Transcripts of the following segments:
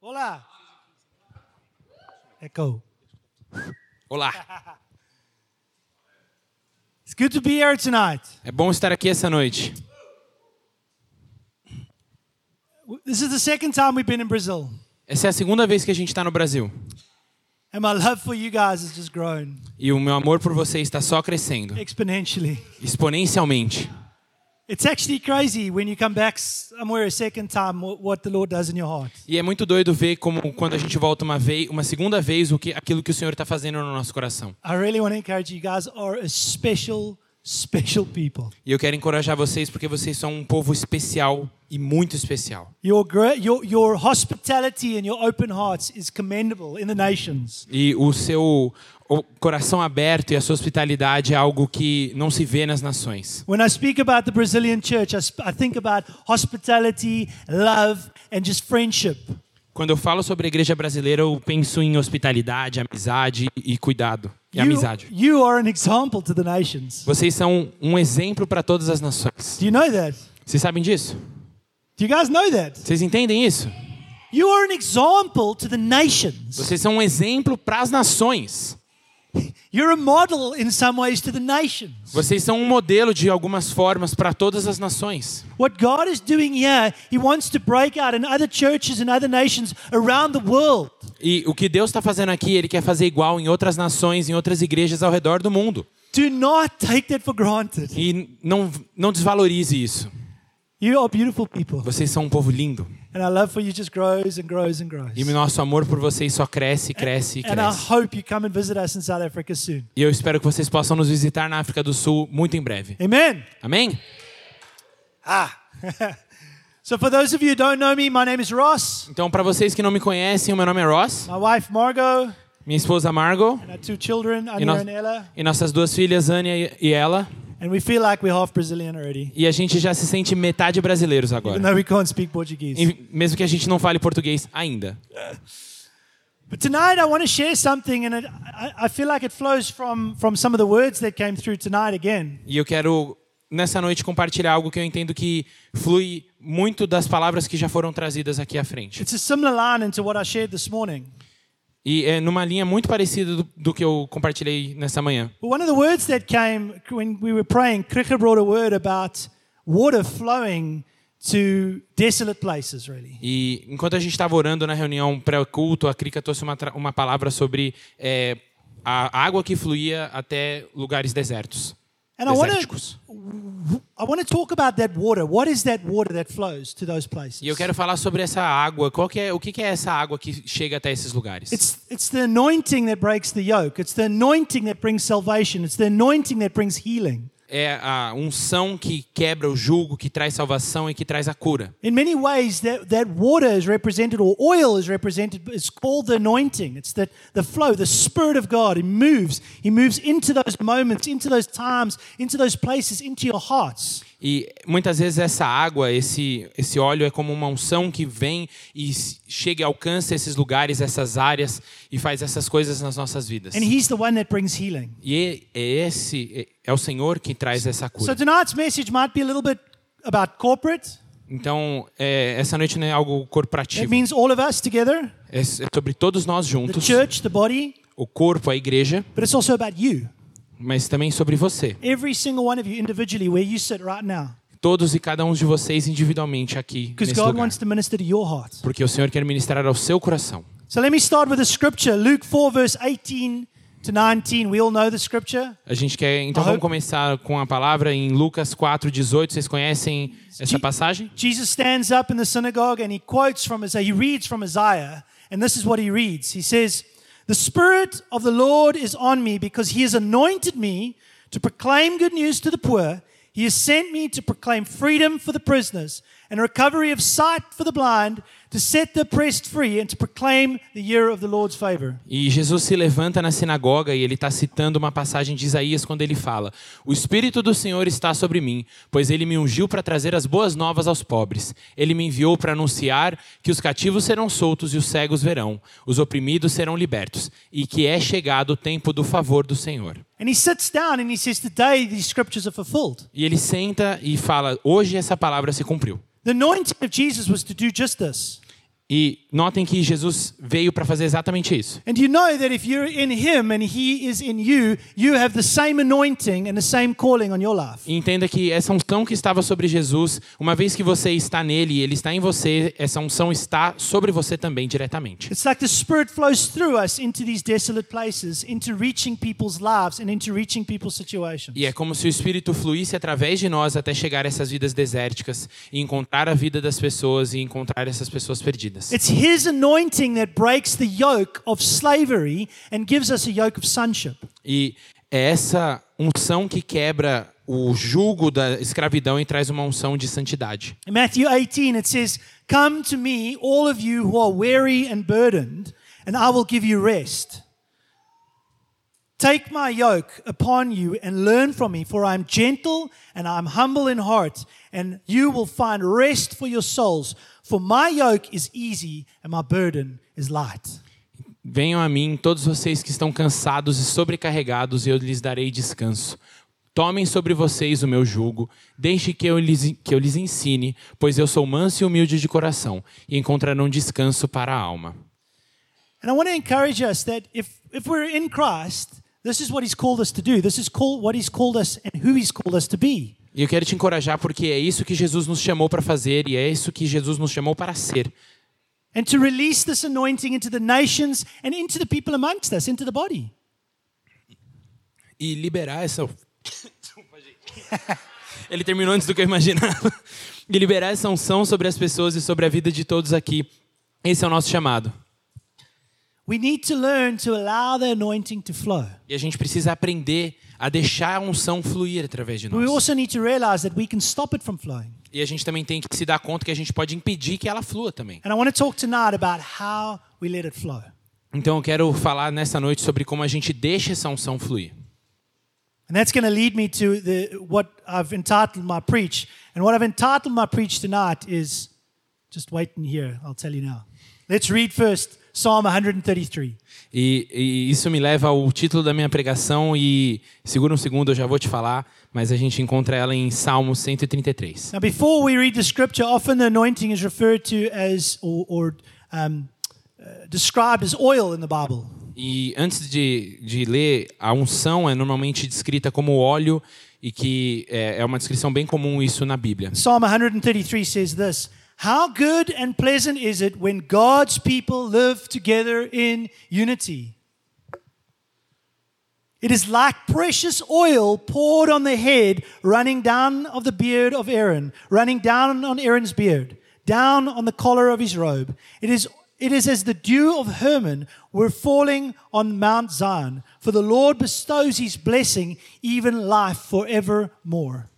Olá. Echo. Olá, It's good to be here tonight. é bom estar aqui essa noite. This is the second time we've been in Brazil, Essa é a segunda vez que a gente está no Brasil. and my love for you guys has just grown E o meu amor por você está só crescendo, exponentially. exponencialmente. It's actually crazy when you come back somewhere a second time wh- what the Lord does in your heart. E é muito doido ver como quando a gente volta uma vez, uma segunda vez, o que aquilo que o Senhor está fazendo no nosso coração. I really want to encourage you. Guys are a special, special people. E eu quero encorajar vocês porque vocês são um povo especial e muito especial. Your, your, your hospitality and your open hearts is commendable in the nations. E o seu o coração aberto e a sua hospitalidade é algo que não se vê nas nações. When I speak about the Brazilian church, I, think about hospitality, love, and just friendship. Quando eu falo sobre a igreja brasileira, eu penso em hospitalidade, amizade e cuidado. E You, amizade. you are an example to the nations. Vocês são um exemplo para todas as nações. Do you know that? Vocês sabem disso? Do you guys know that? Vocês entendem isso? You are an example to the nations. Vocês são um exemplo para as nações. Vocês são um modelo de algumas formas para todas as nações. What God is doing here, He wants to break out in other churches and other nations around the world. E o que Deus está fazendo aqui, Ele quer fazer igual em outras nações, em outras igrejas ao redor do mundo. Do not take that for granted. E não, não desvalorize isso. You are beautiful people. Vocês são um povo lindo. And our love for you just grows and grows and grows. E o nosso amor por vocês só cresce, cresce e And I cresce. hope you come and visit us in South Africa soon. E eu espero que vocês possam nos visitar na África do Sul muito em breve. Amen. Amém? Ah. so, for those of you who don't know me, my name is Ross. Então, para vocês que não me conhecem, o meu nome é Ross, My wife, Margot, minha esposa Margot and our two children, e, Anya nós- and Ella. e nossas duas filhas, Ania e- e ela. And we feel like we're half Brazilian already, E a gente já se sente metade brasileiros even agora. though we can't speak Portuguese. E mesmo que a gente não fale português ainda. But tonight, I want to share something, and it, I, I feel like it flows from, from some of the words that came through tonight again. E eu quero, nessa noite, compartilhar algo que eu entendo que flui muito das palavras que já foram trazidas aqui à frente. It's a similar line into what I shared this morning. E é numa linha muito parecida do, do que eu compartilhei nessa manhã. One of the words that came when we were praying, Krika brought a word about water flowing to desolate places, really. E enquanto a gente estava orando na reunião pré-culto, a Krika trouxe uma, uma palavra sobre é, a água que fluía até lugares desertos. And I want to Desérticos. I want to talk about that water. What is that water that flows to those places? E eu quero falar sobre essa água. Qual que é, o que, que é essa água que chega até esses lugares? It's, it's the anointing that breaks the yoke. It's the anointing that brings salvation. It's the anointing that brings healing. É a unção que quebra o jugo, que traz salvação e que traz a cura. In many ways, that, that water is represented, or oil is represented, called the anointing. It's the, the flow, the Spirit of God. He moves. He moves into those moments, into those times, into those places, into your hearts. E muitas vezes essa água, esse, esse óleo é como uma unção que vem e chega e alcança esses lugares, essas áreas e faz essas coisas nas nossas vidas. And He's the one that brings healing. E é é esse é é o Senhor que traz essa So cura. tonight's message might be a little bit about corporate. Então, é, essa noite não é algo It corporativo. means all of us together, É é sobre todos nós the juntos, church, the body, o corpo, a igreja, but it's also about you. Mas também sobre você. Every single one of you individually, where you sit right now. Todos e cada um de vocês individualmente aqui nesse God lugar. wants to minister to your heart. Porque o Senhor quer ministrar ao seu coração. So let me start with a scripture Luke 4, verse 18 to 19. We all know the scripture. A gente quer, então Aham. vamos começar com a palavra em Lucas 4:18. Vocês conhecem essa passagem? Jesus stands up in the synagogue and he quotes from Isaiah, he reads from Isaiah, and this is what he reads. He says, The Spirit of the Lord is on me because he has anointed me to proclaim good news to the poor. He has sent me to proclaim freedom for the prisoners and recovery of sight for the blind, to set the oppressed free, and to proclaim the year of the Lord's favor. E Jesus se levanta na sinagoga e ele está citando uma passagem de Isaías quando ele fala: O Espírito do Senhor está sobre mim, pois ele me ungiu para trazer as boas novas aos pobres. Ele me enviou para anunciar que os cativos serão soltos e os cegos verão, os oprimidos serão libertos, e que é chegado o tempo do favor do Senhor. And he sits down and he says, Today these scriptures are fulfilled. E ele senta e fala: Hoje essa palavra se cumpriu. The anointing of Jesus was to do just this. E notem que Jesus veio para fazer exatamente isso. And you know that if you're in Him and He is in you, you have the same anointing and the same calling on your life. E entenda que essa unção que estava sobre Jesus, uma vez que você está nele e ele está em você, essa unção está sobre você também diretamente. It's like the Spirit flows through us into these desolate places, into reaching people's lives and into reaching people's situations. E é como se o Espírito fluísse através de nós até chegar a essas vidas desérticas e encontrar a vida das pessoas e encontrar essas pessoas perdidas. It's His anointing that breaks the yoke of slavery and gives us a yoke of sonship. E é essa unção que quebra o jugo da escravidão e traz uma unção de santidade. In Matthew 18, it says, Come to me, all of you who are weary and burdened, and I will give you rest. Take my yoke upon you and learn from me, for I am gentle and I am humble in heart, and you will find rest for your souls. For my yoke is easy and my burden is light. Venham a mim todos vocês que estão cansados e sobrecarregados, e eu lhes darei descanso. Tomem sobre vocês o meu jugo, deixe que eu lhes, que eu lhes ensine, pois eu sou manso e humilde de coração, e encontrarão descanso para a alma. And I want to encourage us that if, if we're in Christ, this is what He's called us to do. This is called, what He's called us and who He's called us to be. E eu quero te encorajar porque é isso que Jesus nos chamou para fazer e é isso que Jesus nos chamou para ser. and to release this anointing into the nations and into the people amongst us, into the body. E liberar essa. Ele terminou antes do que eu imaginava. E liberar essa unção sobre as pessoas e sobre a vida de todos aqui. Esse é o nosso chamado. E a gente precisa aprender a deixar a unção fluir através de But we nós. also need to realize that we can stop it from flowing. E a gente também tem que se dar conta que a gente pode impedir que ela flua também. And I want to talk tonight about how we let it flow. Então eu quero falar nessa noite sobre como a gente deixa essa unção fluir. And that's going to lead me to the, what I've entitled my preach. And what I've entitled my preach tonight is just waiting here. I'll tell you now. Let's read first Psalm 133. E, e isso me leva ao título da minha pregação e segura um segundo, eu já vou te falar, mas a gente encontra ela em Salmo 133. Now, before we read the scripture, often the anointing is referred to as or, or um, uh, described as oil in the Bible. E antes de, de ler, a unção é normalmente descrita como óleo e que é, é uma descrição bem comum isso na Bíblia. Psalm 133 says this How good and pleasant is it when God's people live together in unity? It is like precious oil poured on the head, running down of the beard of Aaron, running down on Aaron's beard, down on the collar of his robe. It is, it is as the dew of Hermon were falling on Mount Zion, for the Lord bestows his blessing, even life forevermore.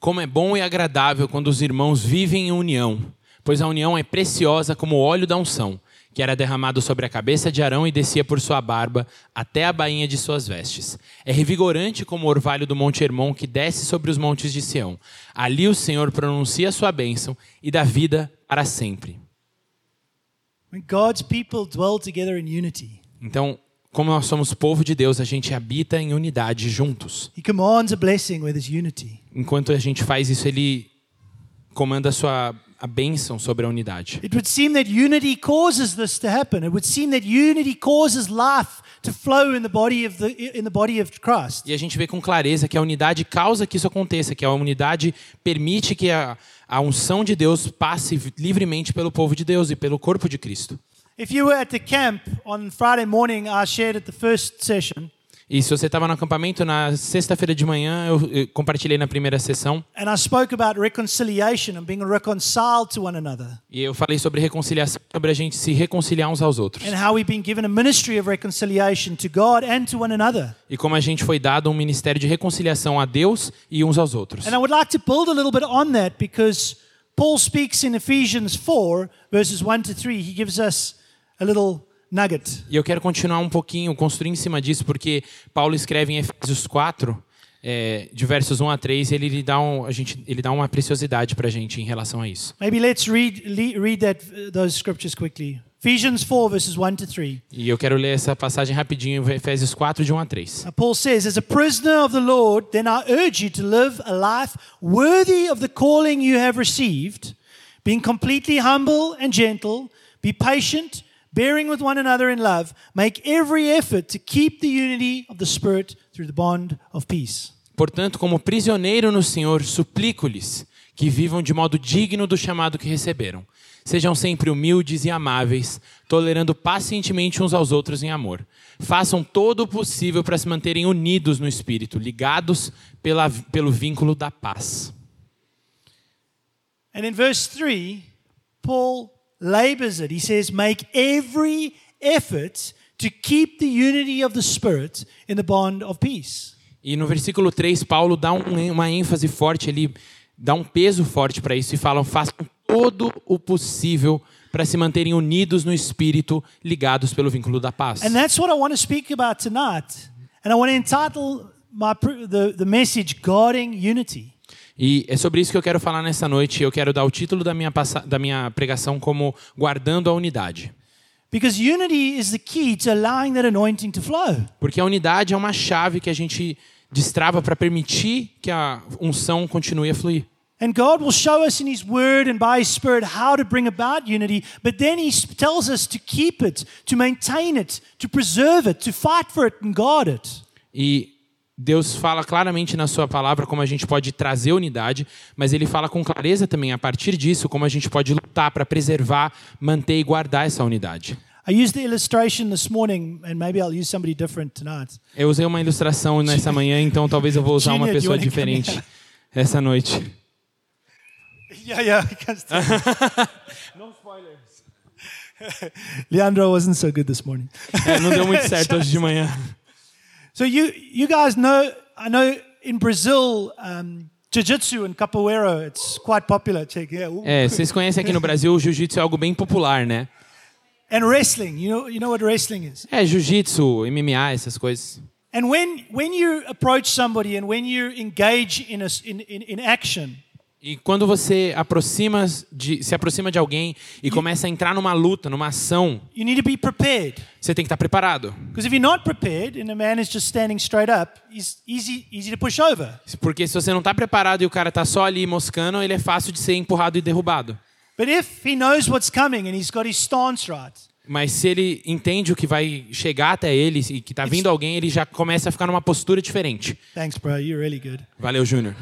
Como é bom e agradável quando os irmãos vivem em união, pois a união é preciosa como o óleo da unção, que era derramado sobre a cabeça de Arão e descia por sua barba até a bainha de suas vestes. É revigorante como o orvalho do Monte Hermon que desce sobre os montes de Sião. Ali o Senhor pronuncia a sua bênção e dá vida para sempre. Então, como nós somos povo de Deus, a gente habita em unidade juntos. He commands a blessing where there's unity. Enquanto a gente faz isso, ele comanda a sua a bênção sobre a unidade. It would seem that unity causes this to happen. It would seem that unity causes life to flow in the body of the in the body of Christ. E a gente vê com clareza que a unidade causa que isso aconteça, que a unidade permite que a, a unção de Deus passe livremente pelo povo de Deus e pelo corpo de Cristo. If you were at the camp on Friday morning, I shared at the first session, E se você estava no acampamento na sexta-feira de manhã, eu, eu compartilhei na primeira sessão and I spoke about reconciliation and being reconciled to one another, e eu falei sobre reconciliação, sobre a gente se reconciliar uns aos outros. and how we've been given a ministry of reconciliation to God and to one another. E como a gente foi dado um ministério de reconciliação a Deus e uns aos outros. And I would like to build a little bit on that because Paul speaks in Ephesians 4, verses 1 to 3. He gives us a little nugget. E eu quero continuar um pouquinho, construir em cima disso, porque Paulo escreve em Efésios 4, é, de versos 1 a 3, e ele, lhe dá, um, a gente, ele dá uma preciosidade para a gente em relação a isso. Maybe let's read, read that, uh, those scriptures quickly. Ephesians 4, verses 1 to 3. E eu quero ler essa passagem rapidinho, Efésios 4, de 1 a 3. Now, Paul says, As a prisoner of the Lord, then I urge you to live a life worthy of the calling you have received, being completely humble and gentle, Be patient, bearing with one another in love. Make every effort to keep the unity of the Spirit through the bond of peace. Portanto, como prisioneiro no Senhor, suplico-lhes que vivam de modo digno do chamado que receberam. Sejam sempre humildes e amáveis, tolerando pacientemente uns aos outros em amor. Façam todo o possível para se manterem unidos no espírito, ligados pela, pelo vínculo da paz. And in verse 3, Paul labors it. He says, Make every effort to keep the unity of the Spirit in the bond of peace. E no versículo 3, Paulo dá um- uma ênfase forte, ele dá um peso forte para isso e falam: façam todo o possível para se manterem unidos no espírito, ligados pelo vínculo da paz. And that's what I want to speak about tonight. And I want to entitle my, the, the message Guarding Unity. E é sobre isso que eu quero falar nessa noite. Eu quero dar o título da minha, da minha pregação como Guardando a Unidade. Because unity is the key to allowing that anointing to flow. Porque a unidade é uma chave que a gente destrava para permitir que a unção continue a fluir. And God will show us in His Word and by His Spirit how to bring about unity, but then He tells us to keep it, to maintain it, to preserve it, to fight for it and guard it. E Deus fala claramente na sua palavra como a gente pode trazer unidade, mas ele fala com clareza também a partir disso como a gente pode lutar para preservar, manter e guardar essa unidade. I used the illustration this morning, and maybe I'll use somebody different tonight. Eu usei uma ilustração nessa manhã, então talvez eu vou usar uma pessoa diferente essa noite. Yeah, yeah. I can still- Leandro wasn't so good this morning. É, não deu muito certo hoje de manhã. So you you guys know I know in Brazil um, jiu-jitsu and capoeira it's quite popular. Check yeah. É, vocês conhecem aqui no Brasil o jiu-jitsu é algo bem popular, né? And wrestling. You know you know what wrestling is. É, jiu-jitsu, MMA, essas coisas. And when when you approach somebody and when you engage in a in, in, in action, E quando você aproxima de, se aproxima de alguém e começa a entrar numa luta, numa ação, you need to be prepared. você tem que estar preparado. Up, easy easy. Porque se você não está preparado e o cara está só ali moscando, ele é fácil de ser empurrado e derrubado. Mas se ele entende o que vai chegar até ele e que está vindo alguém, ele já começa a ficar numa postura diferente. thanks, bro. You're really good. Valeu, Júnior.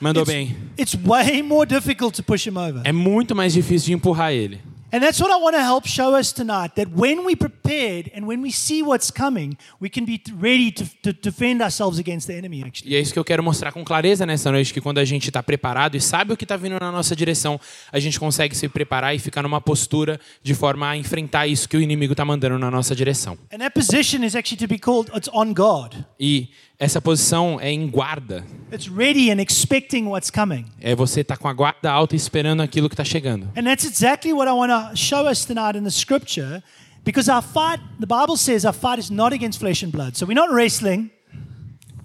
Mandou It's, bem. it's way more difficult to push him over. É muito mais difícil de empurrar ele. And that's what I want to help show us tonight that when we prepared and when we see what's coming, we can be ready to, to defend ourselves against the enemy, actually. E é isso que eu quero mostrar com clareza nessa noite, que quando a gente está preparado e sabe o que está vindo na nossa direção, a gente consegue se preparar e ficar numa postura de forma a enfrentar isso que o inimigo está mandando na nossa direção. And that position is actually to be called it's on guard. E essa posição é em guarda. It's ready and expecting what's coming. É você estar com a guarda alta esperando aquilo que está chegando. And that's exactly what I want to show us tonight in the scripture because our fight, the Bible says our fight is not against flesh and blood. So we're not wrestling.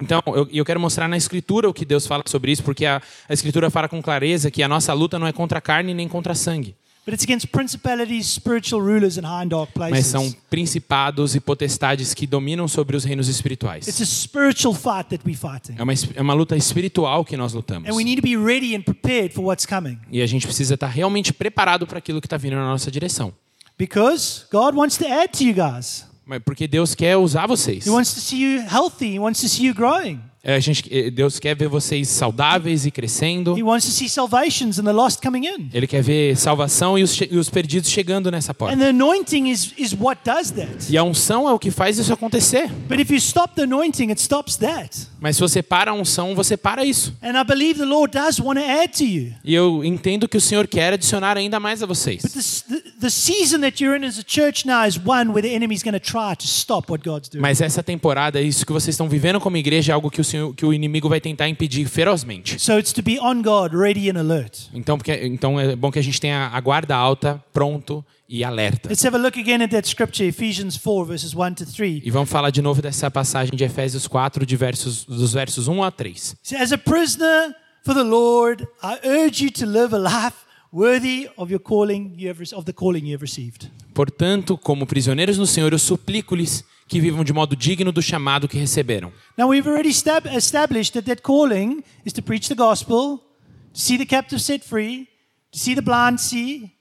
Então, eu, eu quero mostrar na Escritura o que Deus fala sobre isso, porque a, a Escritura fala com clareza que a nossa luta não é contra a carne nem contra sangue, But it's against principalities, spiritual rulers, and high and dark mas são principados e potestades que dominam sobre os reinos espirituais. It's a spiritual fight that we're fighting. É uma, é uma luta espiritual que nós lutamos. And we need to be ready and prepared for what's coming. E a gente precisa estar realmente preparado para aquilo que está vindo na nossa direção. Because God wants to add to you guys. Mas porque Deus quer usar vocês. He wants to see you healthy. He wants to see you growing. É, a gente, é, Deus quer ver vocês saudáveis e crescendo. He wants to see salvations and the lost coming in. Ele quer ver salvação e os, e os perdidos chegando nessa porta. And the anointing is, is what does that. E a unção é o que faz isso acontecer. But if you stop the anointing, it stops that. Mas se você para a unção, você para isso. And I believe the Lord does want to add to you. E eu entendo que o Senhor quer adicionar ainda mais a But vocês. this, the, the season that you're in as a church now is one where the enemy's going to try to stop what God's doing. Mas essa temporada, isso que vocês estão vivendo como igreja é algo que o, Senhor, que o inimigo vai tentar impedir ferozmente. So it's to be on guard, ready and alert. Então, porque, então é bom que a gente tenha a guarda alta, pronto e alerta. Let's have a look again at that scripture, Ephesians 4, verses 1 to 3. E vamos falar de novo dessa passagem de Efésios 4, de versos, dos versos 1 a 3. So as a prisoner for the Lord, I urge you to live a life worthy of your calling you have, of the calling you have received. Portanto, como prisioneiros no Senhor, eu suplico-lhes que vivam de modo digno do chamado que receberam. Now we've already stab- established that that calling is to preach the gospel, to see the captive set free, to see the blind see,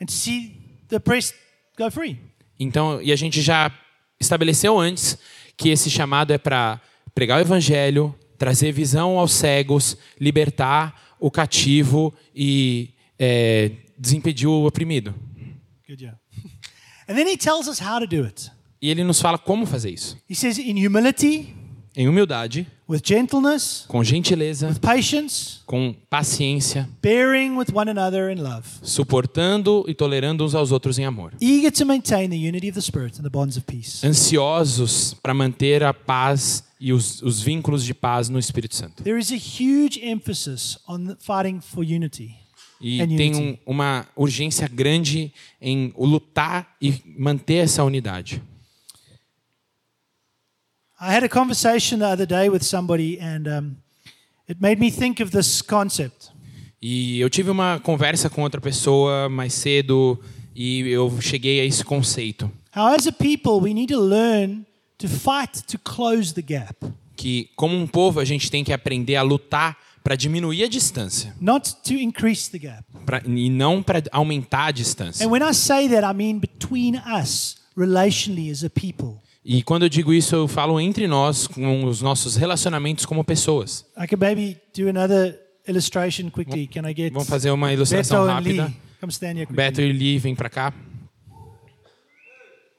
and to see the oppressed go free. Então, e a gente já estabeleceu antes que esse chamado é para pregar o evangelho, trazer visão aos cegos, libertar o cativo e é, desimpedir o oprimido. Good, yeah. E ele nos fala como fazer isso. He says, in humility, Em humildade, with gentleness, com gentileza, with patience, com paciência, bearing with one another in love, suportando e tolerando uns aos outros em amor. eager to maintain the unity of the Spirit and the bonds of peace. Ansiosos para manter a paz e os, os vínculos de paz no Espírito Santo. There is a huge emphasis on fighting for unity. E tem um, uma urgência grande em lutar e manter essa unidade. I had a conversation the other day with somebody, and um, it made me think of this concept. E eu tive uma conversa com outra pessoa mais cedo e eu cheguei a esse conceito How, as a people, we need to learn to fight to close the gap, que como um povo a gente tem que aprender a lutar para diminuir a distância not to increase the gap. pra, e não para aumentar a distância. And when I say that, I mean between us, relationally as a people. E quando eu digo isso, eu falo entre nós, com os nossos relacionamentos como pessoas. I could maybe do another illustration quickly. Can I get Vamos fazer uma ilustração Beto rápida. Come stand here quickly. Beto e Lee, vem para cá.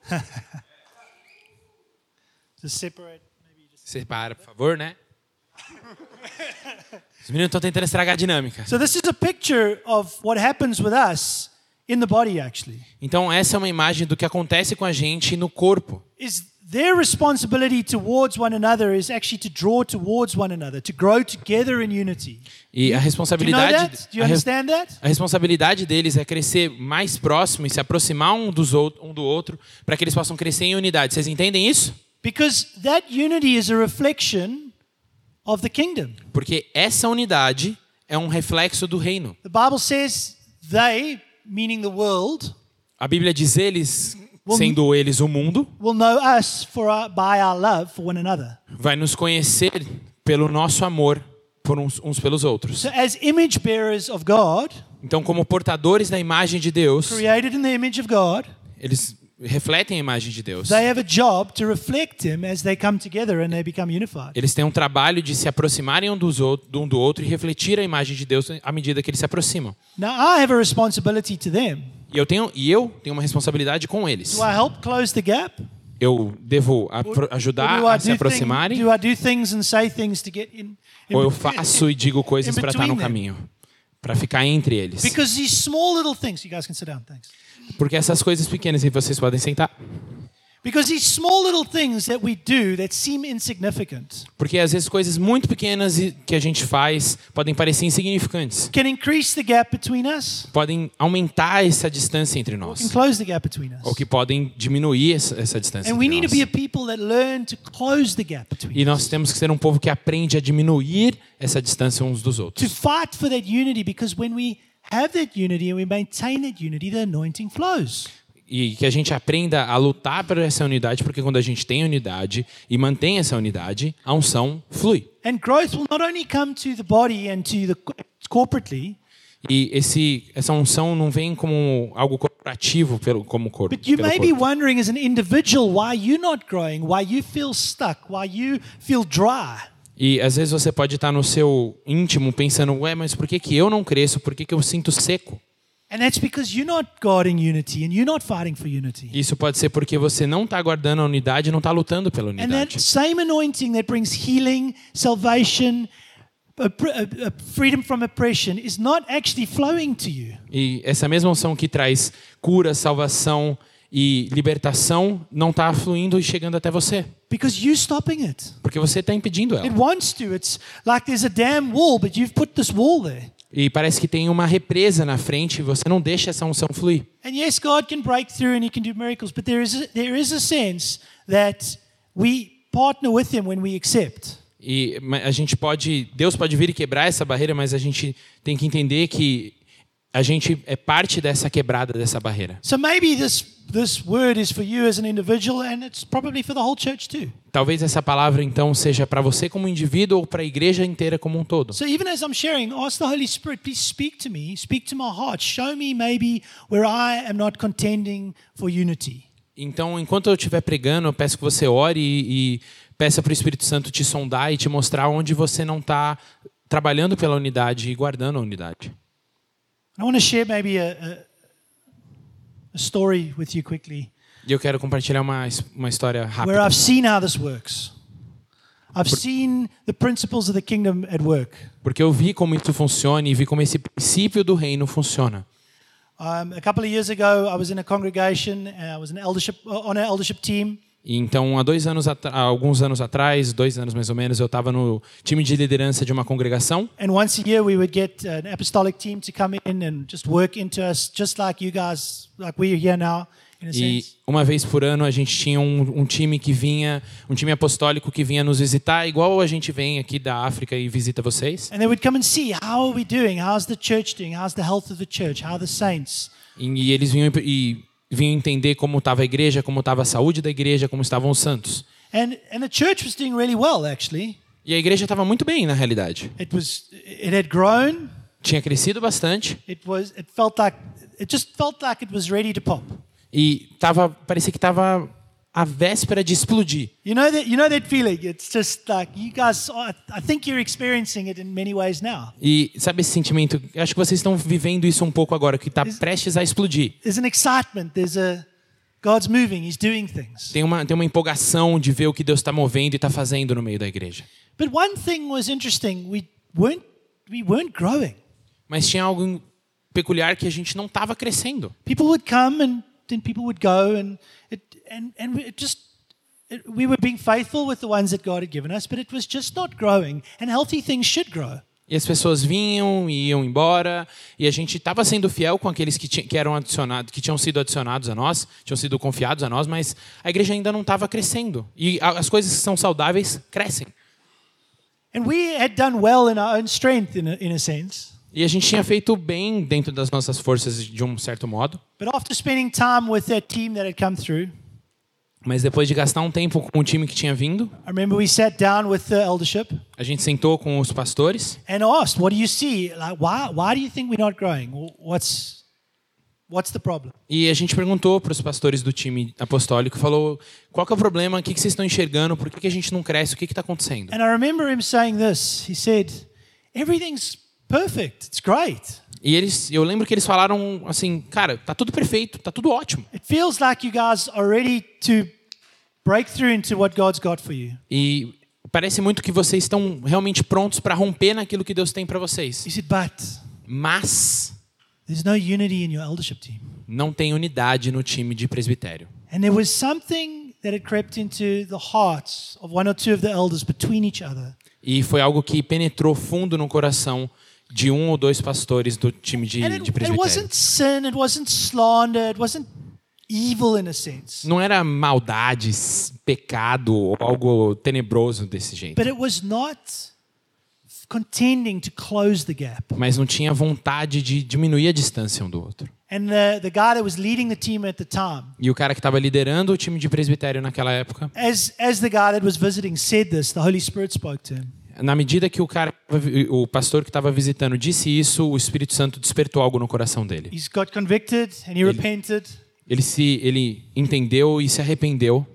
Separate. Separa, por favor, né? Os meninos estão tentando estragar a dinâmica. So this is a picture of what happens with us in the body, actually. Então, essa é uma imagem do que acontece com a gente no corpo. Is their responsibility towards one another is actually to draw towards one another, to grow together in unity. E a Do you know responsabilidade, that? Do you understand that? a responsabilidade deles é crescer mais próximo e se aproximar um, dos out, um do outro para que eles possam crescer em unidade. Vocês entendem isso? Because that unity is a reflection of the kingdom. Porque essa unidade é um reflexo do reino. The Bible says they, meaning the world, A Bíblia diz eles, sendo eles o mundo, will know us for our, by our love for one another. vai nos conhecer pelo nosso amor por uns, uns pelos outros. So, as image bearers of God, Então, como portadores da imagem de Deus, created in the image of God, eles refletem a imagem de Deus. Eles têm um trabalho de se aproximarem um, dos outros, um do outro e refletir a imagem de Deus à medida que eles se aproximam. Now, I have a responsibility to them. E eu tenho, e eu tenho uma responsabilidade com eles. Do I help close the gap? Eu devo ajudar a se aproximarem, do I do things and say things to get in? in ou eu faço e digo coisas para estar no between them? caminho, para ficar entre eles. Because these small little things, you guys can sit down, thanks. Porque essas coisas pequenas, e vocês podem sentar. Because these small little things that we do that seem insignificant Porque às vezes coisas muito pequenas e- que a gente faz podem parecer insignificantes. can increase the gap between us, Podem aumentar essa distância entre can nós. close the gap between us. Ou que podem diminuir essa, essa distância And we need to be a nós. people that learn to close the gap between E nós temos que ser um povo que aprende a diminuir essa distância uns dos To outros. fight for that unity because when we have that unity and we maintain that unity, the anointing flows. E que a gente aprenda a lutar por essa unidade, porque quando a gente tem unidade e mantém essa unidade, a unção flui. And growth will not only come to the body and to the corporately, E esse, essa unção não vem como algo corporativo pelo, como corpo. but you may be corpo. wondering as an individual why you're not growing, why you feel stuck, why you feel dry. E às vezes você pode estar no seu íntimo pensando, ué, mas por que, que eu não cresço? Por que, que eu sinto seco? And that's because you're not guarding unity and you're not fighting for unity. Isso pode ser porque você não está guardando a unidade e não está lutando pela And that unidade. same anointing that brings healing, salvation, freedom from oppression is not actually flowing to you. E essa mesma unção que traz cura, salvação e libertação não está fluindo e chegando até você. Because you're stopping it. Porque você está impedindo ela. It wants to. It's like there's a damn wall, but you've put this wall there. E parece que tem uma represa na frente e você não deixa essa unção fluir. And yes, God can break through and He can do miracles, but there is a, there is a sense that we partner with Him when we accept. E a gente pode, Deus pode vir e quebrar essa barreira, mas a gente tem que entender que a gente é parte dessa quebrada dessa barreira. So maybe this this word is for you as an individual, and it's probably for the whole church too. Talvez essa palavra então seja para você como indivíduo ou para a igreja inteira como um todo. So even as I'm sharing, ask the Holy Spirit, please speak to me, speak to my heart, show me maybe where I am not contending for unity. Então, enquanto eu estiver pregando, eu peço que você ore e, e peça para o Espírito Santo te sondar e te mostrar onde você não está trabalhando pela unidade e guardando a unidade. I want to share maybe a, a, story with you quickly eu quero compartilhar uma, uma história where. I've seen how this works. I've seen the principles of the kingdom at work. Porque eu vi como isso funciona e vi como esse princípio do reino funciona. Um, a couple of years ago, I was in a congregation. Uh, I was an eldership on an eldership team, então, há dois anos, há alguns anos atrás, dois anos mais ou menos, eu estava no time de liderança de uma congregação. and once a year we would get an apostolic team to come in and just work into us, just like you guys, like we're here now, E uma vez por ano a gente tinha um, um time que vinha, um time apostólico que vinha nos visitar, igual a gente vem aqui da África e visita vocês. And they would come and see how are we doing, how's the church doing, how's the health of the church, how are the saints. E, e eles vinham e vinham entender como estava a igreja, como estava a saúde da igreja, como estavam os santos. And and the church was doing really well actually. E a igreja estava muito bem na realidade. It was it had grown. Tinha crescido bastante It was it felt like it just felt like it was ready to pop. e tava, parecia que estava à véspera de explodir. You know that you know that feeling. It's just like you guys. I think you're experiencing it in many ways now. E sabe esse sentimento? Eu acho que vocês estão vivendo isso um pouco agora, que está prestes a explodir. There's an excitement. There's a God's moving. He's doing things. Tem uma, tem uma empolgação de ver o que Deus está movendo e está fazendo no meio da igreja. But one thing was interesting. We weren't we weren't growing. Mas tinha algo peculiar que a gente não estava crescendo. People would come and then people would go, and it and and it just. It, we were being faithful with the ones that God had given us, but it was just not growing. And healthy things should grow. E as pessoas vinham e iam embora, e a gente estava sendo fiel com aqueles que, que eram adicionados, que tinham sido adicionados a nós, tinham sido confiados a nós, mas a igreja ainda não estava crescendo. E as coisas que são saudáveis crescem. We. E a gente tinha feito bem dentro das nossas forças de um certo modo, But after spending time with that team that had come through, mas depois de gastar um tempo com o time que tinha vindo, I remember we sat down with the eldership a gente sentou com os pastores and asked, "What do you see? Like, why? Why do you think we're not growing? Wh- What's what's the problem?" e a gente perguntou para os pastores do time apostólico, falou, qual que é o problema, o que, que vocês estão enxergando, por que, que a gente não cresce, o que está acontecendo? And I remember him saying this. He said, "Everything's perfect. It's great. E eles, eu lembro que eles falaram assim, cara, tá tudo perfeito, tá tudo ótimo. It feels like you guys are ready to break through into what God's got for you." E parece muito que vocês estão realmente prontos para romper naquilo que Deus tem para vocês. He said, "But Mas there's no unity in your eldership team." não tem unidade no time de presbitério. And there was something that had crept into the hearts of one or two of the elders between each other. E foi algo que penetrou fundo no coração de um ou dois pastores do time de, And de it, it presbitério. wasn't sin, it wasn't slander, it wasn't evil in a sense. Não era maldade, pecado ou algo tenebroso desse jeito. But it was not contending to close the gap. Mas não tinha vontade de diminuir a distância um do outro. And the, the guy that was leading the team at the time, E o cara que estava liderando o time de presbitério naquela época, as, as the guy that was visiting said this, the Holy Spirit spoke to him. Na medida que o cara, o pastor que estava visitando disse isso, o Espírito Santo despertou algo no coração dele. He's got convicted and he repented. Ele se, ele entendeu e se arrependeu.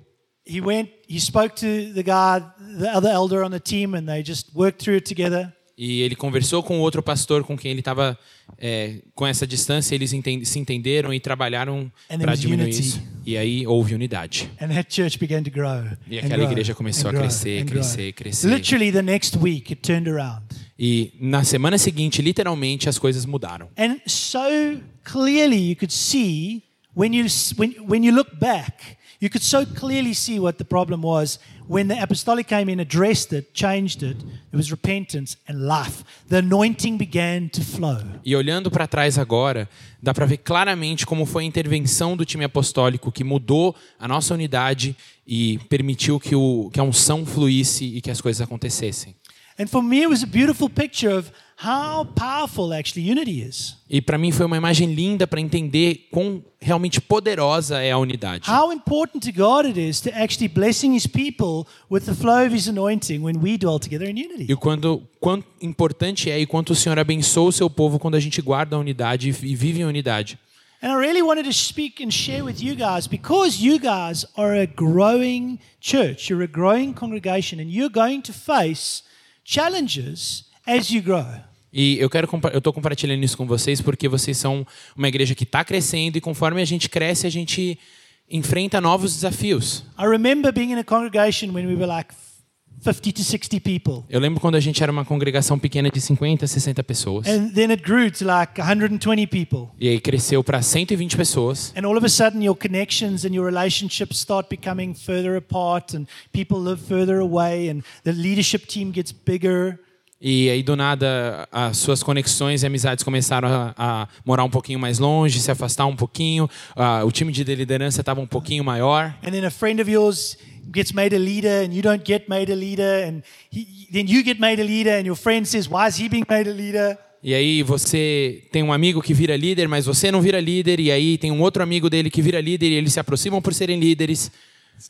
He went, he spoke to the guy, the other elder on the team, and they just worked through it together. E ele conversou com outro pastor com quem ele estava é, com essa distância. Eles se entenderam e trabalharam para diminuir unity. isso. E aí houve unidade. And that church began to grow. E aquela grow, igreja começou a crescer, grow. crescer, crescer. Literally, the next week, it turned around. E na semana seguinte, literalmente, as coisas mudaram. And so clearly, you could see when you, when, when you look back, you could so clearly see what the problem was. When the apostolic came in, addressed it, changed it, there was repentance and life. The anointing began to flow. E olhando para trás agora, dá para ver claramente como foi a intervenção do time apostólico que mudou a nossa unidade e permitiu que, o, que a unção fluísse e que as coisas acontecessem. And for me, it was a beautiful picture of how powerful actually unity is. E para mim foi uma imagem linda para entender quão realmente poderosa é a unidade. How important to God it is to actually blessing his people with the flow of his anointing when we dwell together in unity. E quando, quão importante é e quanto o Senhor abençoa o seu povo quando a gente guarda a unidade e vive em unidade. And I really wanted to speak and share with you guys because you guys are a growing church, you're a growing congregation, and you're going to face challenges as you grow. E eu quero eu estou compartilhando isso com vocês porque vocês são uma igreja que está crescendo e conforme a gente cresce a gente enfrenta novos desafios. I remember being in a congregation when we were like 50 to 60 people. Eu lembro quando a gente era uma congregação pequena de 50, 60 pessoas. And then it grew to like 120 people. E aí cresceu para 120 pessoas. And all of a sudden, your connections and your relationships start becoming further apart, and people live further away, and the leadership team gets bigger. E aí, do nada, as suas conexões e amizades começaram a, a morar um pouquinho mais longe, se afastar um pouquinho. Ah, o time de liderança estava um pouquinho maior. And then a friend of yours gets made a leader, and you don't get made a leader, and he, then you get made a leader, and your friend says, Why is he being made a leader? E aí você tem um amigo que vira líder, mas você não vira líder. E aí tem um outro amigo dele que vira líder e eles se aproximam por serem líderes.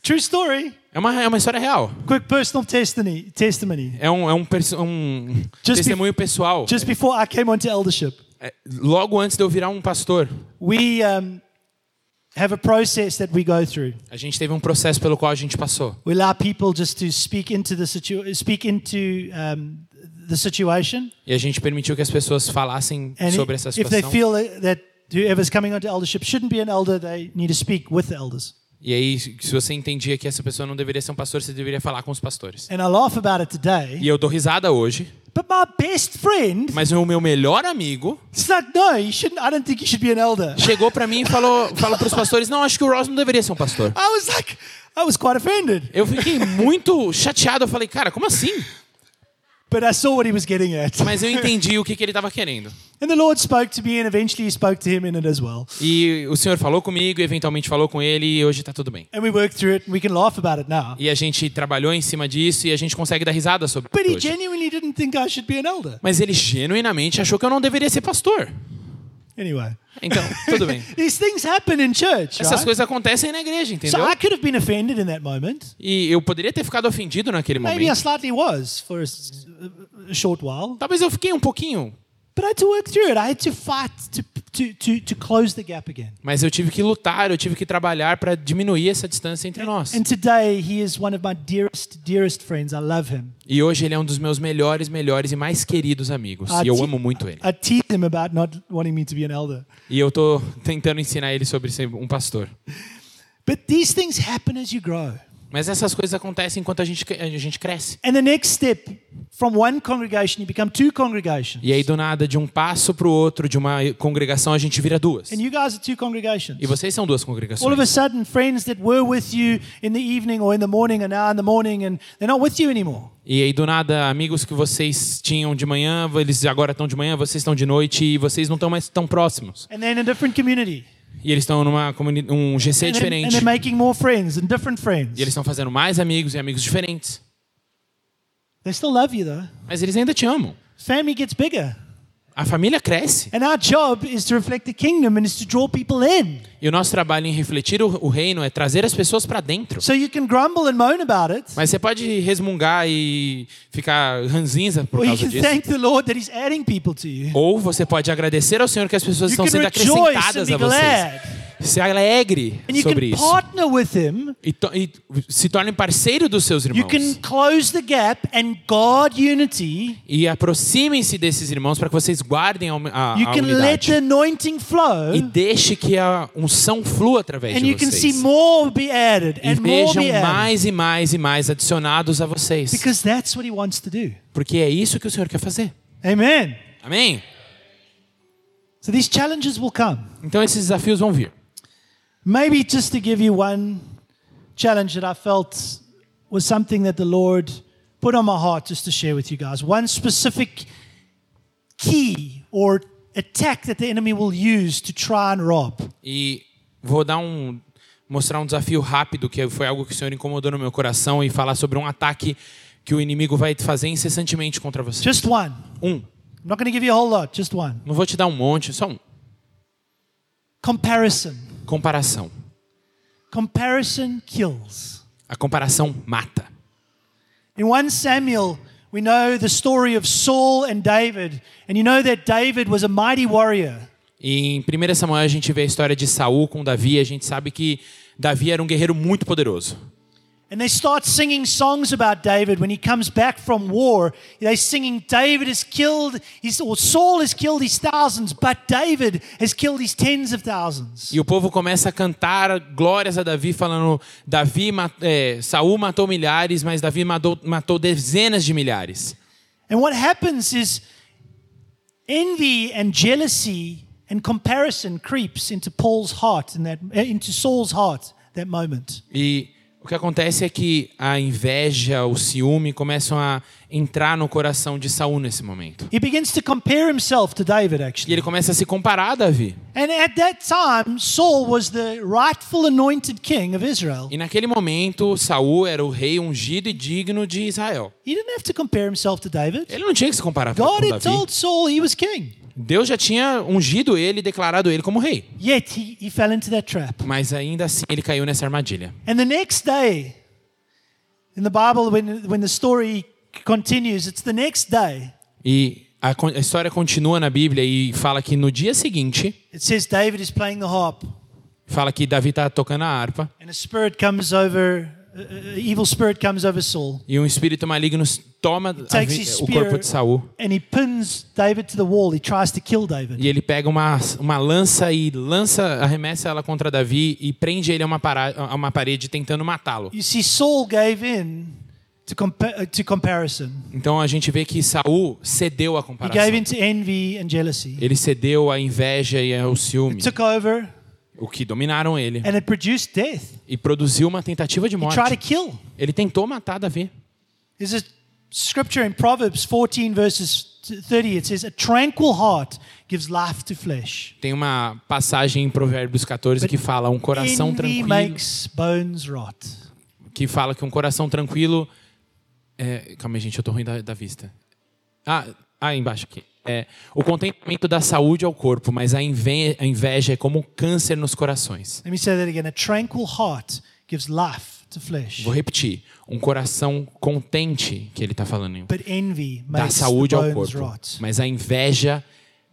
True story. É uma, é uma história real. Quick personal testimony. testimony. É um, é um, um Just testemunho pessoal. Just before I came onto eldership, É, Logo antes de eu virar um pastor, we um, have a process that we go through. a gente teve um processo pelo qual a gente passou. We allow people just to speak into the situ- speak into um, the situation, E a gente permitiu que as pessoas falassem and sobre essa if they situação. feel that whoever's coming onto eldership shouldn't be an elder, they need to speak with the elders. E aí, se você entendia que essa pessoa não deveria ser um pastor, você deveria falar com os pastores. And I laugh about it today. E eu dou risada hoje, But my best friend, mas o meu melhor amigo like, chegou pra mim e falou, falou para os pastores: "Não, acho que o Ross não deveria ser um pastor". Like, I was quite offended, Eu fiquei muito chateado. Eu falei, cara, como assim? but I saw what he was getting at. Mas eu entendi o que, que ele estava querendo. And the Lord spoke to me, and eventually He spoke to him in it as well. E o Senhor falou comigo, eventualmente falou com ele, e hoje está tudo bem. And we worked through it, and we can laugh about it now. E a gente trabalhou em cima disso e a gente consegue dar risada sobre But he genuinely didn't think I should be an elder. Mas ele genuinamente achou que eu não deveria ser pastor. Anyway, Então, tudo bem. these things happen in church, Essas right? coisas acontecem na igreja, So entendeu? I could have been offended in that moment. E eu poderia ter ficado ofendido naquele Maybe I momento. slightly was for a short while. Talvez eu fiquei um pouquinho, But I had to work through it. I had to fight to, to, to, to close the gap again. mas eu tive que lutar, eu tive que trabalhar para diminuir essa distância entre nós. And today, he is one of my dearest, dearest friends. I love him. E hoje ele é um dos meus melhores, melhores e mais queridos amigos. E eu amo muito ele. I tease him about not wanting me to be an elder. E eu tô tentando ensinar ele sobre ser um pastor. But these things happen as you grow. Mas essas coisas acontecem enquanto a gente, a gente cresce. And the next step from one congregation, you become two congregations. E aí, do nada, de um passo para o outro, de uma congregação, a gente vira duas. And you guys are two congregations. E vocês são duas All of a congregações. sudden, friends that were with you in the evening or in the morning are now in the morning and they're not with you anymore. E aí, do nada, amigos que vocês tinham de manhã, eles agora estão de manhã, vocês estão de noite e vocês não estão mais tão próximos. And they're in a different community. E eles estão numa um GC And, and diferente. they're making more friends and different friends. E eles estão fazendo mais amigos e amigos diferentes. They still love you though. Mas eles ainda te amam. Family gets bigger. A família cresce. And our job is to reflect the kingdom and is to draw people in. E o nosso trabalho em refletir o, o reino é trazer as pessoas para dentro. So you can grumble and moan about it, Mas você pode resmungar e ficar ranzinza por causa disso. Ou você pode agradecer ao Senhor que as pessoas You estão sendo acrescentadas a vocês. Se alegre And you sobre can isso. partner with Him. E, to- e se torne parceiro dos seus You irmãos. can close the gap and guard unity. E aproximem-se desses irmãos para que vocês guardem a, a, unidade. the anointing flow. E deixe que a unção flua através And de you can see vocês. added E vejam mais e mais e mais adicionados a vocês. Because that's what He wants to do. Porque é isso que o Senhor quer fazer. Amen. Amém? So these challenges will come. Então esses desafios vão vir. Maybe just to give you one challenge that I felt was something that the Lord put on my heart just to share with you guys. One specific key or attack that the enemy will use to try and rob. E vou dar um mostrar um desafio rápido que foi algo que o Senhor incomodou no meu coração e falar sobre um ataque que o inimigo vai fazer incessantemente contra você. Just one. Um. I'm not going to give you a whole lot, just one. Não vou te dar um monte, só um. Comparison. Comparação. Comparison kills. A comparação mata. In 1 Samuel, we know the story of Saul and David. And you know that David was a mighty warrior. Em 1 Samuel a gente vê a história de Saul com Davi, a gente sabe que Davi era um guerreiro muito poderoso. And they start singing songs about David when he comes back from war. They're singing, David has killed, his, or Saul has killed his thousands, but David has killed his tens of thousands. E o povo começa a cantar glórias a Davi, falando: Davi, é, Saul matou milhares, mas Davi matou, matou dezenas de milhares. And what happens is envy and jealousy and comparison creeps into Paul's heart in that, eh, into Saul's heart that moment. E o que acontece é que a inveja, o ciúme começam a entrar no coração de Saul nesse momento. He begins to compare himself to David, E actually. ele começa a se comparar a Davi. And at that time, Saul was the rightful anointed king of Israel. E naquele momento, Saul era o rei ungido e digno de Israel. He didn't have to compare himself to David. Ele não tinha que se comparar com God had Davi. told Saul he was king. Deus já tinha ungido ele e declarado ele como rei. Yet he, he fell into that trap. Mas ainda assim ele caiu nessa armadilha. And the next day, in the Bible, when, when the story continues, it's the next day. E a, a história continua na Bíblia e fala que no dia seguinte, It says David is playing the harp, fala que Davi está tocando a harpa and a spirit comes over, evil spirit comes over Saul, e um espírito maligno toma a o corpo de Saul and he pins David to the wall. He tries to kill David. e ele pega uma, uma lança e lança, arremessa ela contra Davi e prende ele a uma, a uma parede tentando matá-lo. You see, Saul gave in to, compa- uh, to comparison. Então a gente vê que Saul cedeu à He comparação. gave in to envy and jealousy. Ele cedeu à inveja e ao ciúme, It took over, o que dominaram ele and it produced death. e produziu uma tentativa de He morte. tried to kill. Ele tentou matar Davi. There's a scripture in Proverbs 14, verses 30. It says, A tranquil heart gives life to flesh. Tem uma passagem em Provérbios 14 que fala um coração tranquilo, makes bones rot. que fala que um coração tranquilo é, calma aí, gente, eu tô ruim da, da vista. Ah, ah, embaixo aqui. É, o contentamento da saúde ao corpo, mas a inve- a inveja é como um câncer nos corações. Let me say that again. A tranquil heart gives life to flesh. Vou repetir. Um coração contente, que ele está falando, But envy dá the saúde ao corpo. rot. Mas a inveja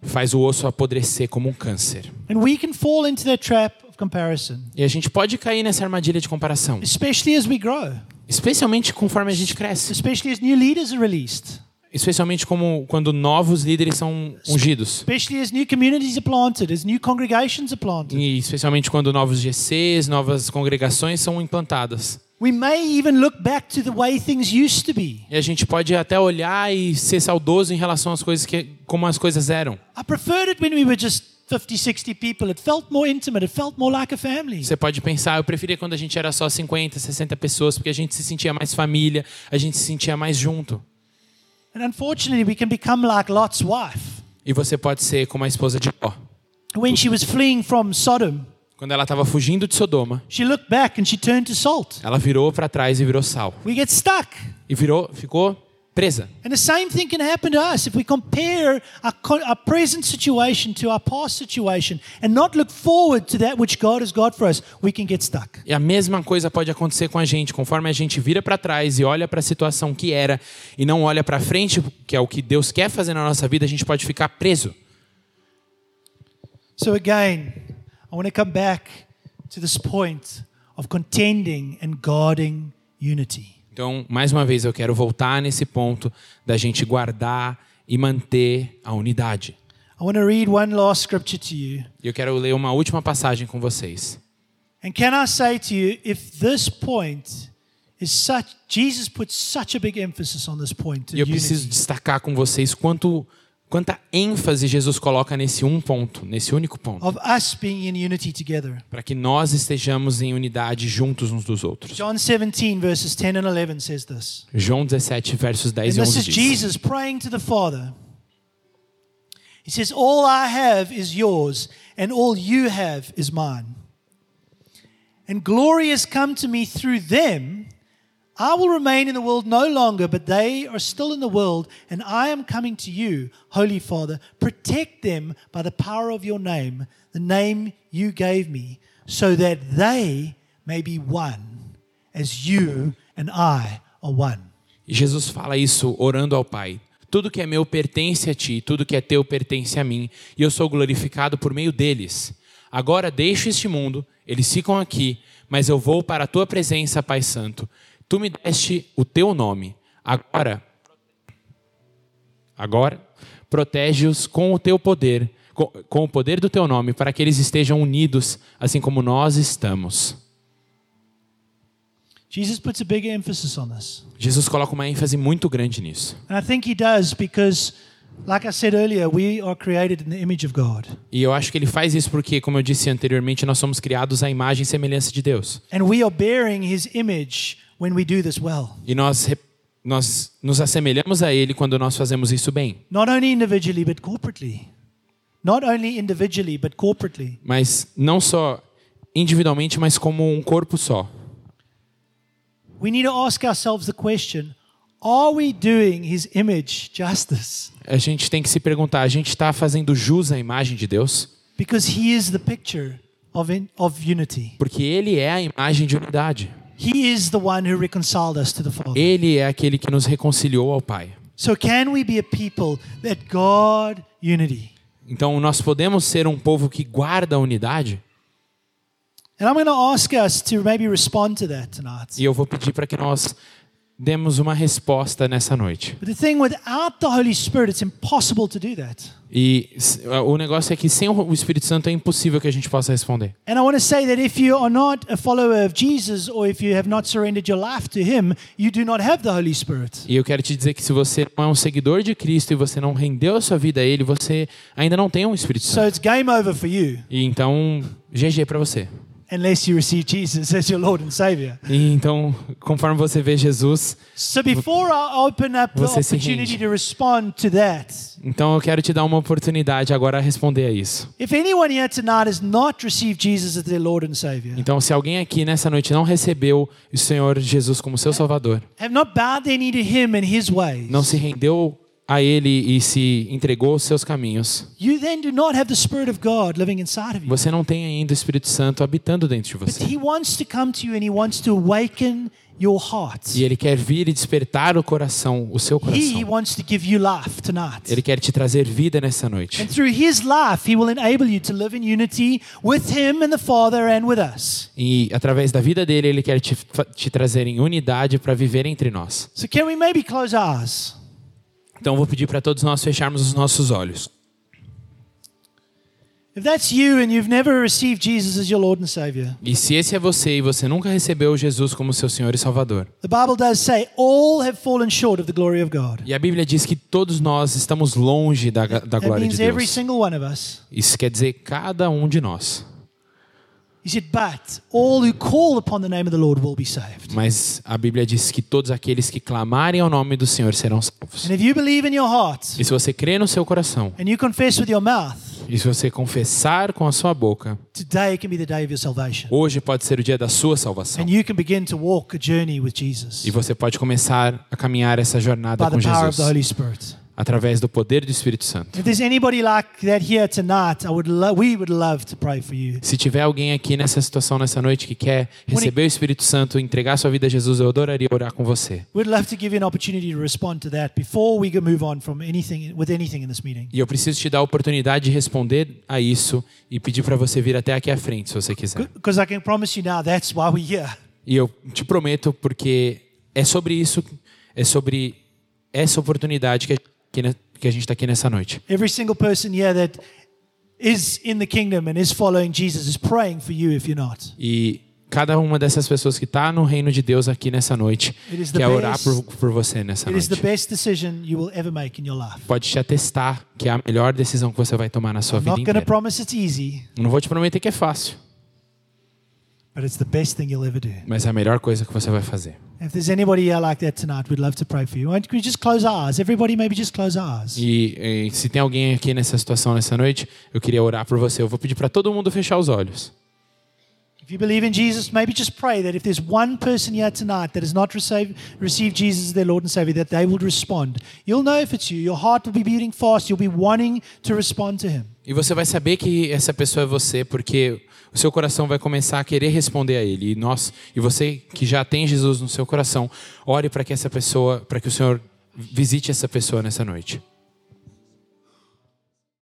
faz o osso apodrecer como um câncer. And we can fall into that trap of comparison, E a gente pode cair nessa armadilha de comparação, especially as we grow, especialmente conforme a gente cresce. especially as new leaders are released, Especialmente como quando novos líderes são ungidos. especially as new communities are planted, as new congregations are planted. E especialmente quando novos GCs, novas congregações são implantadas. We may even look back to the way things used to be. E a gente pode até olhar e ser saudoso em relação às coisas que como as coisas eram. I preferred it when we were just 50, 60 people. It felt more intimate. It felt more like a family. Você pode pensar, eu preferia quando a gente era só 50, 60 pessoas, porque a gente se sentia mais família, a gente se sentia mais junto. E você pode ser como a esposa de Ló. When she was fleeing from Sodom, Quando ela estava fugindo de Sodoma, she looked back and she turned to salt. ela virou para trás e virou sal. We get stuck. E virou, ficou presa. And the same thing can happen to us if we compare our, our present situation to our past situation and not look forward to that which God has got for us. We can get stuck. E a mesma coisa pode acontecer com a gente, conforme a gente vira para trás e olha para a situação que era e não olha para frente, que é o que Deus quer fazer na nossa vida, a gente pode ficar preso. So, again, I want to come back to this point of contending and guarding unity. Então, mais uma vez, eu quero voltar nesse ponto da gente guardar e manter a unidade. I want to read one last scripture to you. Eu quero ler uma última passagem com vocês. And can I say to you, if this point is such, Jesus puts such a big emphasis on this point eu preciso destacar com vocês quanto quanta ênfase Jesus coloca nesse um ponto, nesse único ponto, Of us being in unity together. para que nós estejamos em unidade juntos uns dos outros. John 17, verses 10 and 11 says this. João 17, versos 10 And e this 11 is diz. Jesus praying to the Father. He says, All I have is yours, and all you have is mine. And glory has come to me through them. I will remain in the world no longer, but they are still in the world, and I am coming to you, Holy Father. Protect them by the power of your name, the name you gave me, so that they may be one, as you and I are one. Jesus fala isso orando ao Pai. Tudo que é meu pertence a ti, tudo que é teu pertence a mim, e eu sou glorificado por meio deles. Agora deixo este mundo, eles ficam aqui, mas eu vou para a tua presença, Pai Santo. Tu me deste o teu nome. Agora, agora, protege-os com o teu poder, com, com o poder do teu nome, para que eles estejam unidos, assim como nós estamos. Jesus puts a big emphasis on this. Jesus coloca uma ênfase muito grande nisso. And I think he does because, like I said earlier, we are created in the image of God. E eu acho que ele faz isso porque, como eu disse anteriormente, nós somos criados à imagem e semelhança de Deus. And we are bearing his image when we do this well. E nós, nós nos assemelhamos a ele quando nós fazemos isso bem. Not only individually, but corporately. Not only individually, but corporately. Mas não só individualmente, mas como um corpo só. We need to ask ourselves the question are we doing his image justice? A gente tem que se perguntar: a gente está fazendo jus à imagem de Deus? Because he is the picture of, in, of unity. Porque ele é a imagem de unidade. He is the one who reconciled us to the Father. Ele é aquele que nos reconciliou ao Pai. So, can we be a people that guard unity? Então, nós podemos ser um povo que guarda a unidade? And I'm going to ask us to maybe respond to that tonight. E eu vou pedir para que nós demos uma resposta nessa noite. But the thing without the Holy Spirit, it's impossible to do that. E o negócio é que sem o Espírito Santo é impossível que a gente possa responder. And I want to say that if you are not a follower of Jesus or if you have not surrendered your life to Him, you do not have the Holy Spirit. E eu quero te dizer que se você não é um seguidor de Cristo e você não rendeu a sua vida a Ele, você ainda não tem um Espírito So Santo. it's game over for you E então, GG para você. Unless you receive Jesus as your Lord and Savior. E então, conforme você vê Jesus, So before I open up the opportunity to respond to that, então eu quero te dar uma oportunidade agora a responder a isso. if anyone here tonight has not received Jesus as their Lord and Savior, Então, se alguém aqui nessa noite não recebeu o Senhor Jesus como seu Salvador, have not bowed their knee to Him and His ways, não se rendeu a Ele e se entregou aos seus caminhos, you then do not have the Spirit of God living inside of you. você não tem ainda o Espírito Santo habitando dentro de você. He wants to come to you and He wants to awaken your heart. E Ele quer vir e despertar o coração, o seu coração. Ele quer te trazer vida nessa noite. E através da vida dele, ele quer te, te trazer em unidade para viver entre nós. So, can we maybe close our eyes? Então vou pedir para todos nós fecharmos os nossos olhos. E se esse é você e você nunca recebeu Jesus como seu Senhor e Salvador. the Bible does say all have fallen short of the glory of God. E a Bíblia diz que todos nós estamos longe da, da glória de every Deus. single one of us. Isso quer dizer cada um de nós. He said, But all who call upon the name of the Lord will be saved. Mas a Bíblia diz que todos aqueles que clamarem ao nome do Senhor serão salvos. And if you believe in your heart E se você crê no seu coração, and you confess with your mouth, e se você confessar com a sua boca, today can be the day of your salvation. hoje pode ser o dia da sua salvação. And you can begin to walk a journey with Jesus E você pode começar a caminhar essa jornada by com the power of Jesus the Holy Spirit. Através do poder do Espírito Santo. If there's anybody like that here tonight, I would lo- we would love to pray for you. Se tiver alguém aqui nessa situação nessa noite que quer receber o Espírito Santo, entregar sua vida a Jesus, eu adoraria orar com você. E eu preciso te dar a oportunidade de responder a isso e pedir para você vir até aqui à frente, se você quiser. Because I can promise you now that's why we're here. E eu te prometo, porque é sobre isso, é sobre essa oportunidade que a, que ne- que a gente está aqui nessa noite. Every single person here that is in the kingdom and is following Jesus is praying for you if you're not. E cada uma dessas pessoas que está no reino de Deus aqui nessa noite quer orar por, por você nessa It is the noite. best decision you will ever make in your life. Pode te atestar que é a melhor decisão que você vai tomar na sua I'm vida not going to inteira. promise it's easy, Não vou te prometer que é fácil, mas é a melhor coisa que você vai fazer. If there's anybody here like that tonight, we'd love to pray for you. Why don't we just close our eyes? Everybody, maybe just close our eyes. E se tem alguém aqui nessa situação nessa noite, eu queria orar por você. Eu vou pedir para todo mundo fechar os olhos. If you believe in Jesus, maybe just pray that if there's one person here tonight that has not received, received Jesus as their Lord and Savior, that they will respond. You'll know if it's you. Your heart will be beating fast. You'll be wanting to respond to Him. E você vai saber que essa pessoa é você, porque o seu coração vai começar a querer responder a Ele. E nós, e você que já tem Jesus no seu coração, ore para que essa pessoa, para que o Senhor visite essa pessoa nessa noite.